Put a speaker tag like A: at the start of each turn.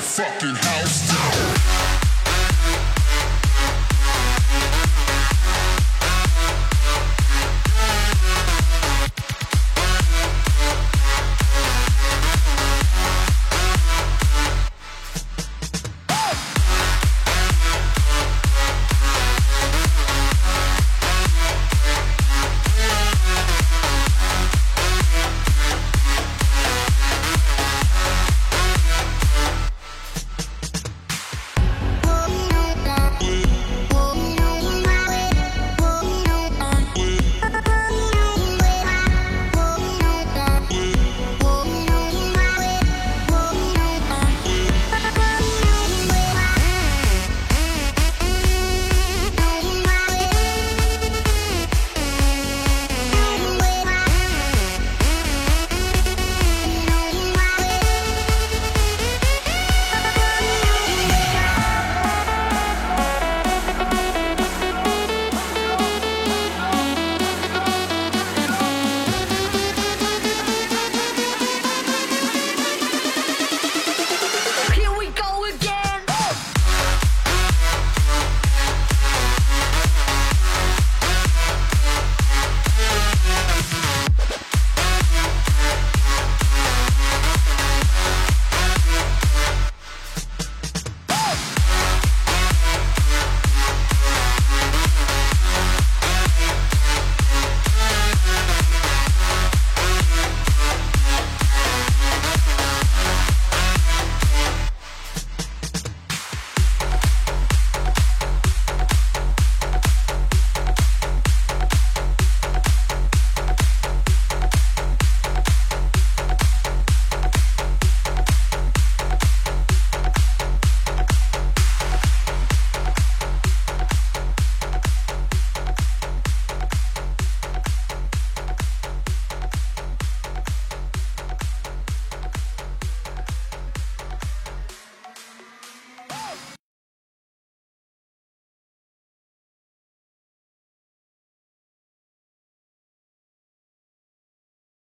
A: fucking